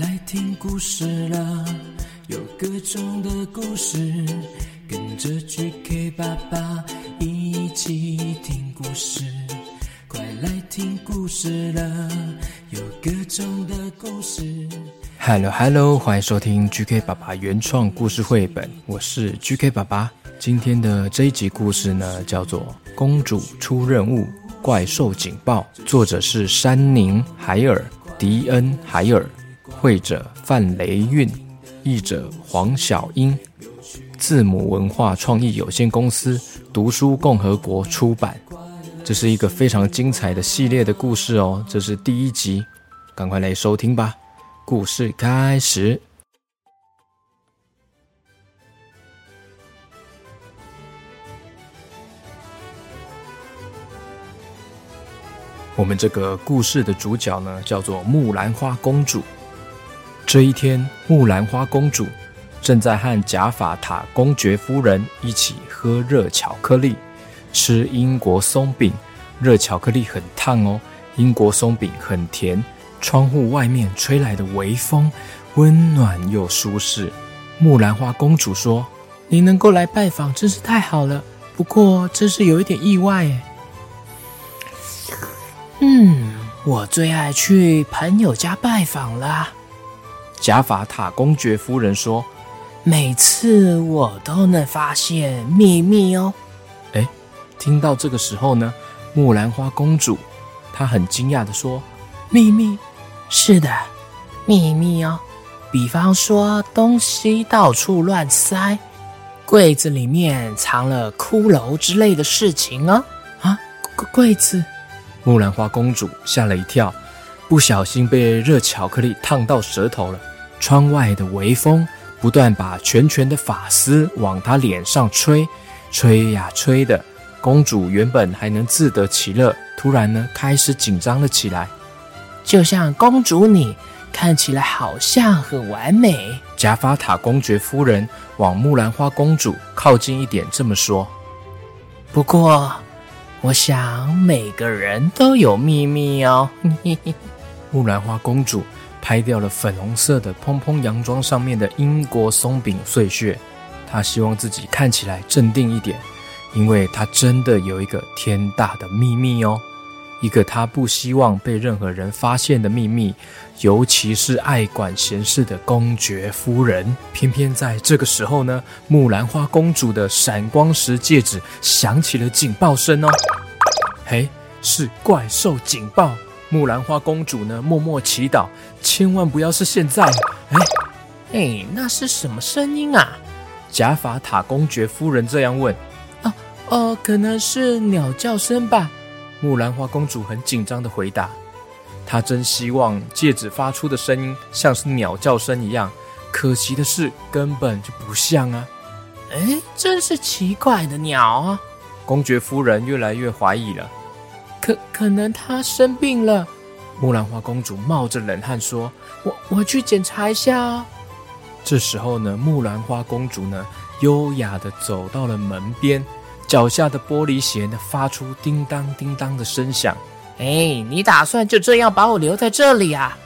来听故事了，有各种的故事，跟着 GK 爸爸一起听故事。快来听故事了，有各种的故事。Hello Hello，欢迎收听 GK 爸爸原创故事绘本，我是 GK 爸爸。今天的这一集故事呢，叫做《公主出任务，怪兽警报》，作者是山宁·海尔。迪恩·海尔，绘者范雷韵，译者黄晓英，字母文化创意有限公司读书共和国出版。这是一个非常精彩的系列的故事哦，这是第一集，赶快来收听吧。故事开始。我们这个故事的主角呢，叫做木兰花公主。这一天，木兰花公主正在和贾法塔公爵夫人一起喝热巧克力，吃英国松饼。热巧克力很烫哦，英国松饼很甜。窗户外面吹来的微风，温暖又舒适。木兰花公主说：“你能够来拜访，真是太好了。不过，真是有一点意外。”嗯，我最爱去朋友家拜访了。贾法塔公爵夫人说：“每次我都能发现秘密哦。”哎，听到这个时候呢，木兰花公主她很惊讶地说：“秘密？是的，秘密哦。比方说，东西到处乱塞，柜子里面藏了骷髅之类的事情哦。啊，柜子。”木兰花公主吓了一跳，不小心被热巧克力烫到舌头了。窗外的微风不断把卷卷的发丝往她脸上吹，吹呀吹的。公主原本还能自得其乐，突然呢开始紧张了起来。就像公主你看起来好像很完美。贾法塔公爵夫人往木兰花公主靠近一点，这么说。不过。我想每个人都有秘密哦。木兰花公主拍掉了粉红色的蓬蓬洋装上面的英国松饼碎屑，他希望自己看起来镇定一点，因为他真的有一个天大的秘密哦。一个他不希望被任何人发现的秘密，尤其是爱管闲事的公爵夫人。偏偏在这个时候呢，木兰花公主的闪光石戒指响起了警报声哦。嘿，是怪兽警报！木兰花公主呢，默默祈祷，千万不要是现在。哎，哎，那是什么声音啊？贾法塔公爵夫人这样问。哦哦，可能是鸟叫声吧。木兰花公主很紧张的回答：“她真希望戒指发出的声音像是鸟叫声一样，可惜的是根本就不像啊！哎，真是奇怪的鸟啊！”公爵夫人越来越怀疑了。可可能他生病了。木兰花公主冒着冷汗说：“我我去检查一下啊。”这时候呢，木兰花公主呢，优雅的走到了门边。脚下的玻璃鞋呢，发出叮当叮当的声响。哎，你打算就这样把我留在这里啊？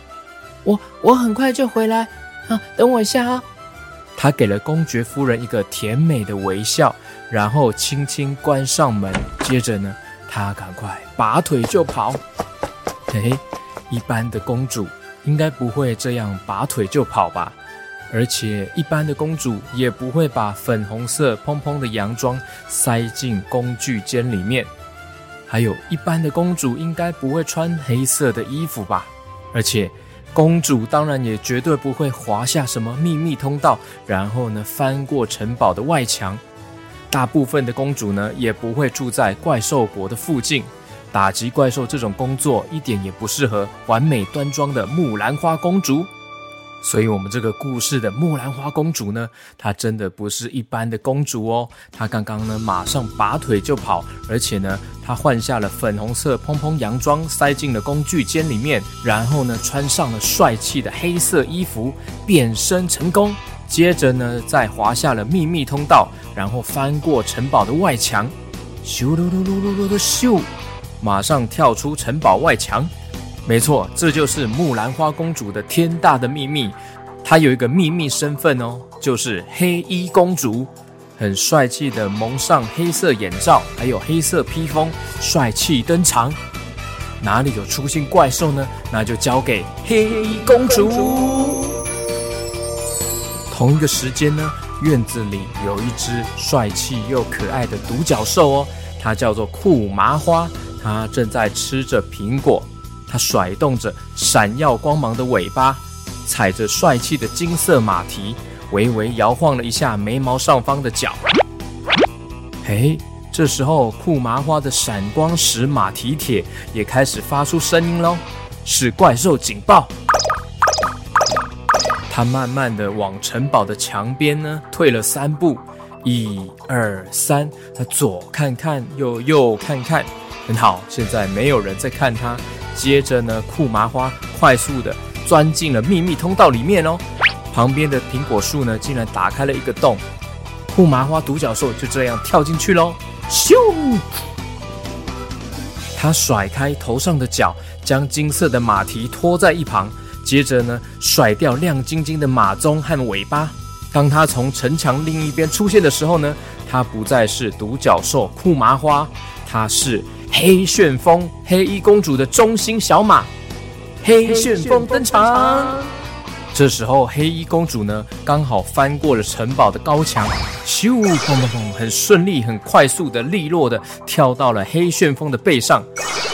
我我很快就回来啊，等我一下啊。他给了公爵夫人一个甜美的微笑，然后轻轻关上门。接着呢，他赶快拔腿就跑。嘿嘿，一般的公主应该不会这样拔腿就跑吧？而且，一般的公主也不会把粉红色蓬蓬的洋装塞进工具间里面。还有一般的公主应该不会穿黑色的衣服吧？而且，公主当然也绝对不会滑下什么秘密通道，然后呢，翻过城堡的外墙。大部分的公主呢，也不会住在怪兽国的附近。打击怪兽这种工作一点也不适合完美端庄的木兰花公主。所以，我们这个故事的木兰花公主呢，她真的不是一般的公主哦。她刚刚呢，马上拔腿就跑，而且呢，她换下了粉红色蓬蓬洋装，塞进了工具间里面，然后呢，穿上了帅气的黑色衣服，变身成功。接着呢，再滑下了秘密通道，然后翻过城堡的外墙，咻噜噜噜噜噜的咻，马上跳出城堡外墙。没错，这就是木兰花公主的天大的秘密。她有一个秘密身份哦，就是黑衣公主，很帅气的蒙上黑色眼罩，还有黑色披风，帅气登场。哪里有出现怪兽呢？那就交给黑衣公主。同一个时间呢，院子里有一只帅气又可爱的独角兽哦，它叫做酷麻花，它正在吃着苹果，它甩动着闪耀光芒的尾巴，踩着帅气的金色马蹄，微微摇晃了一下眉毛上方的角。嘿。这时候，酷麻花的闪光石马蹄铁也开始发出声音喽，是怪兽警报。他慢慢的往城堡的墙边呢退了三步，一二三，他左看看，右右看看，很好，现在没有人在看他。接着呢，酷麻花快速的钻进了秘密通道里面哦，旁边的苹果树呢竟然打开了一个洞，酷麻花独角兽就这样跳进去喽。咻！他甩开头上的角，将金色的马蹄拖在一旁，接着呢，甩掉亮晶晶的马鬃和尾巴。当他从城墙另一边出现的时候呢，他不再是独角兽酷麻花，他是黑旋风黑衣公主的忠心小马。黑旋风登场。这时候，黑衣公主呢，刚好翻过了城堡的高墙，咻，砰砰砰，很顺利、很快速的、利落的跳到了黑旋风的背上，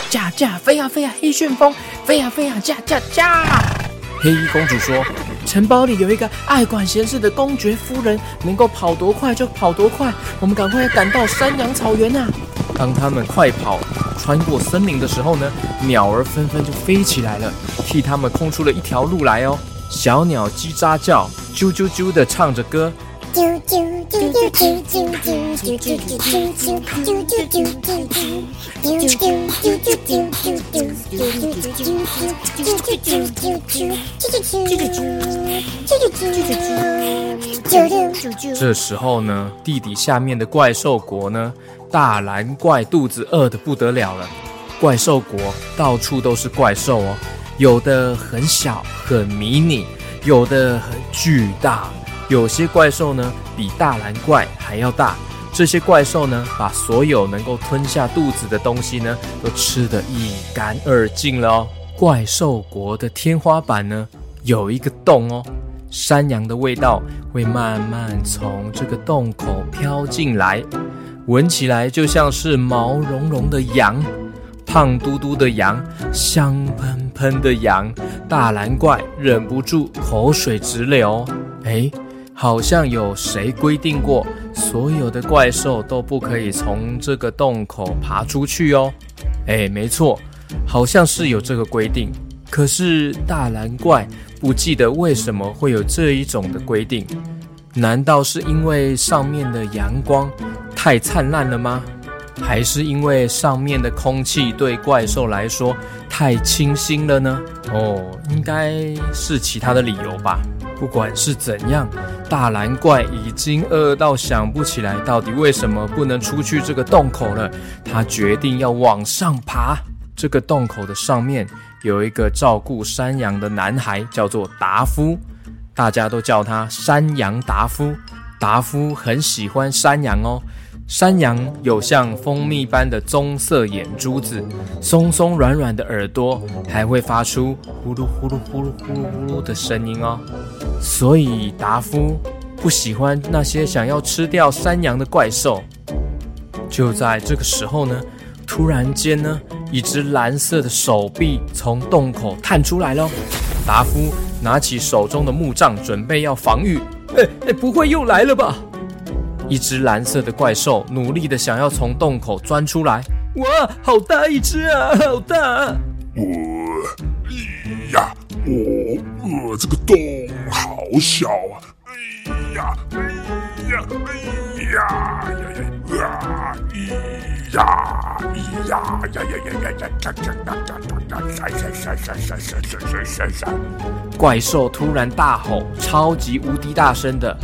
驾驾飞呀飞呀，黑旋风飞呀飞呀，驾驾驾！黑衣公主说：“城堡里有一个爱管闲事的公爵夫人，能够跑多快就跑多快，我们赶快要赶到山羊草原呐！”当他们快跑穿过森林的时候呢，鸟儿纷纷就飞起来了，替他们空出了一条路来哦。小鸟叽喳叫，啾啾啾的唱着歌。这时候呢，地底下面的怪兽国呢，大蓝怪肚子饿得不得了了。怪兽国到处都是怪兽哦。有的很小很迷你，有的很巨大，有些怪兽呢比大蓝怪还要大。这些怪兽呢，把所有能够吞下肚子的东西呢，都吃得一干二净了哦。怪兽国的天花板呢，有一个洞哦，山羊的味道会慢慢从这个洞口飘进来，闻起来就像是毛茸茸的羊。胖嘟嘟的羊，香喷喷的羊，大蓝怪忍不住口水直流。哎，好像有谁规定过，所有的怪兽都不可以从这个洞口爬出去哦。哎，没错，好像是有这个规定。可是大蓝怪不记得为什么会有这一种的规定？难道是因为上面的阳光太灿烂了吗？还是因为上面的空气对怪兽来说太清新了呢？哦，应该是其他的理由吧。不管是怎样，大蓝怪已经饿到想不起来到底为什么不能出去这个洞口了。他决定要往上爬。这个洞口的上面有一个照顾山羊的男孩，叫做达夫，大家都叫他山羊达夫。达夫很喜欢山羊哦。山羊有像蜂蜜般的棕色眼珠子，松松软软的耳朵，还会发出呼噜呼噜呼噜呼噜呼噜的声音哦。所以达夫不喜欢那些想要吃掉山羊的怪兽。就在这个时候呢，突然间呢，一只蓝色的手臂从洞口探出来了。达夫拿起手中的木杖，准备要防御。哎哎，不会又来了吧？一只蓝色的怪兽努力的想要从洞口钻出来，哇，好大一只啊，好大！我，哎呀，哦，呃，这个洞好小啊！哎呀，哎呀，哎呀，呀呀，呀，咿呀，咿呀，呀呀呀呀呀，哒哒哒哒哒哒，呀闪呀闪呀闪呀闪呀闪！怪兽突然大吼，超级无敌大声的。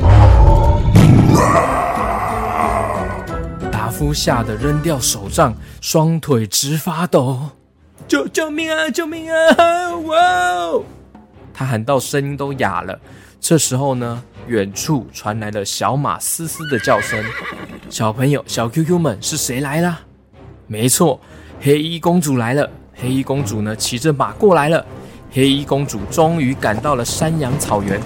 达夫吓得扔掉手杖，双腿直发抖。救救命啊！救命啊！哇、哦！他喊到声音都哑了。这时候呢，远处传来了小马嘶嘶的叫声。小朋友，小 QQ 们，是谁来了？没错，黑衣公主来了。黑衣公主呢，骑着马过来了。黑衣公主终于赶到了山羊草原。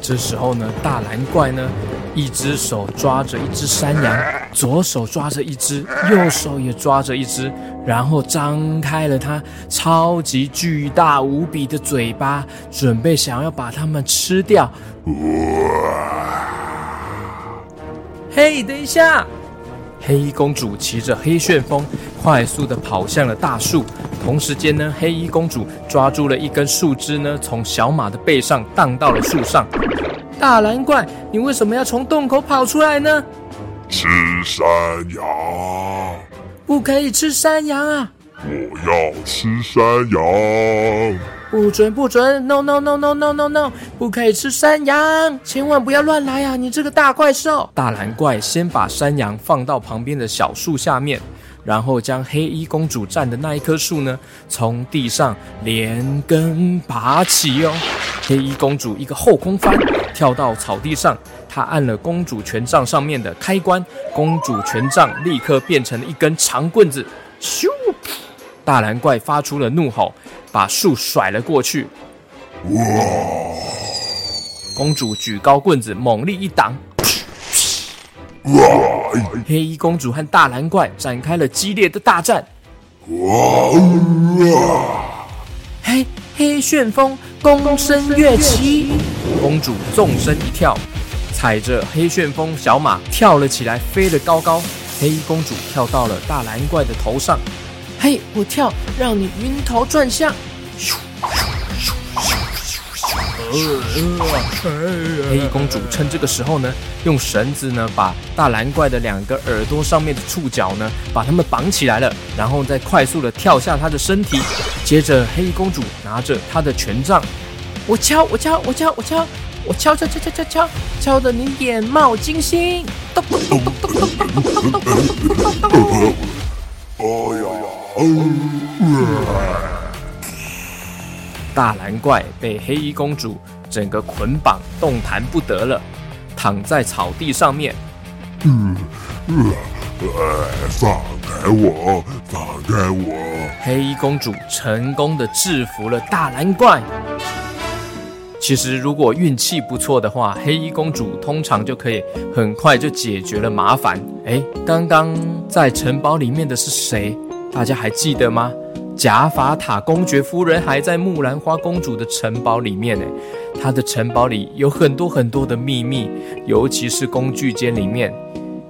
这时候呢，大蓝怪呢，一只手抓着一只山羊，左手抓着一只，右手也抓着一只，然后张开了它超级巨大无比的嘴巴，准备想要把它们吃掉。嘿，等一下！黑衣公主骑着黑旋风，快速地跑向了大树。同时间呢，黑衣公主抓住了一根树枝呢，从小马的背上荡到了树上。大蓝怪，你为什么要从洞口跑出来呢？吃山羊！不可以吃山羊啊！我要吃山羊！不准不准！No no no no no no no！不可以吃山羊，千万不要乱来啊！你这个大怪兽！大蓝怪先把山羊放到旁边的小树下面，然后将黑衣公主站的那一棵树呢，从地上连根拔起哦。黑衣公主一个后空翻，跳到草地上，她按了公主权杖上面的开关，公主权杖立刻变成了一根长棍子，咻！大蓝怪发出了怒吼。把树甩了过去，哇！公主举高棍子，猛力一挡，黑衣公主和大蓝怪展开了激烈的大战，哇！黑黑旋风，躬身跃起，公主纵身一跳，踩着黑旋风小马跳了起来，飞得高高。黑衣公主跳到了大蓝怪的头上。嘿，我跳，让你晕头转向。黑衣公主趁这个时候呢，用绳子呢，把大蓝怪的两个耳朵上面的触角呢，把它们绑起来了，然后再快速的跳下它的身体。接着，黑衣公主拿着她的权杖，我敲，我敲，我敲，我敲，我敲敲敲敲敲敲，敲得你眼冒金星。咚咚咚咚咚咚咚咚咚咚咚大蓝怪被黑衣公主整个捆绑，动弹不得了，躺在草地上面。嗯，放开我，放开我！黑衣公主成功的制服了大蓝怪。其实，如果运气不错的话，黑衣公主通常就可以很快就解决了麻烦。哎，刚刚在城堡里面的是谁？大家还记得吗？贾法塔公爵夫人还在木兰花公主的城堡里面呢。她的城堡里有很多很多的秘密，尤其是工具间里面。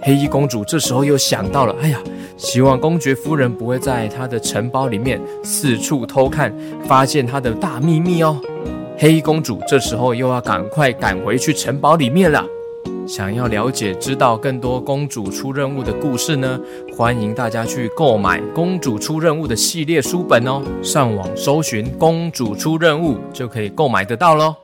黑衣公主这时候又想到了，哎呀，希望公爵夫人不会在她的城堡里面四处偷看，发现她的大秘密哦。黑公主这时候又要赶快赶回去城堡里面了。想要了解、知道更多公主出任务的故事呢？欢迎大家去购买《公主出任务》的系列书本哦。上网搜寻“公主出任务”就可以购买得到喽。